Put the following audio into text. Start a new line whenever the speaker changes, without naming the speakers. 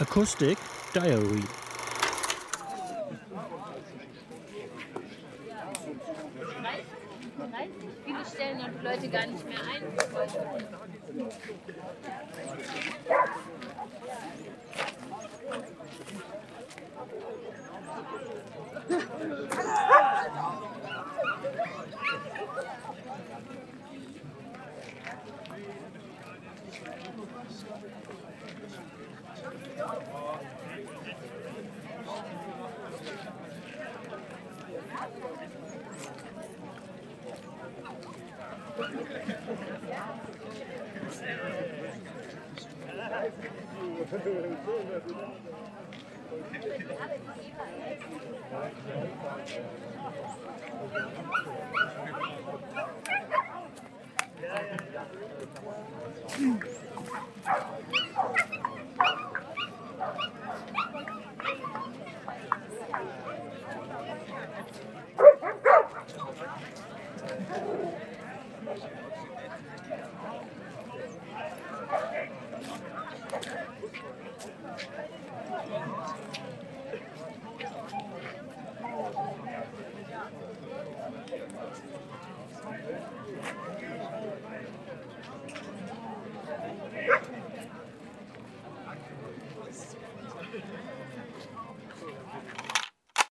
Acoustic Diary
Viele stellen dann Leute gar nicht mehr ein.
Thank Thank you.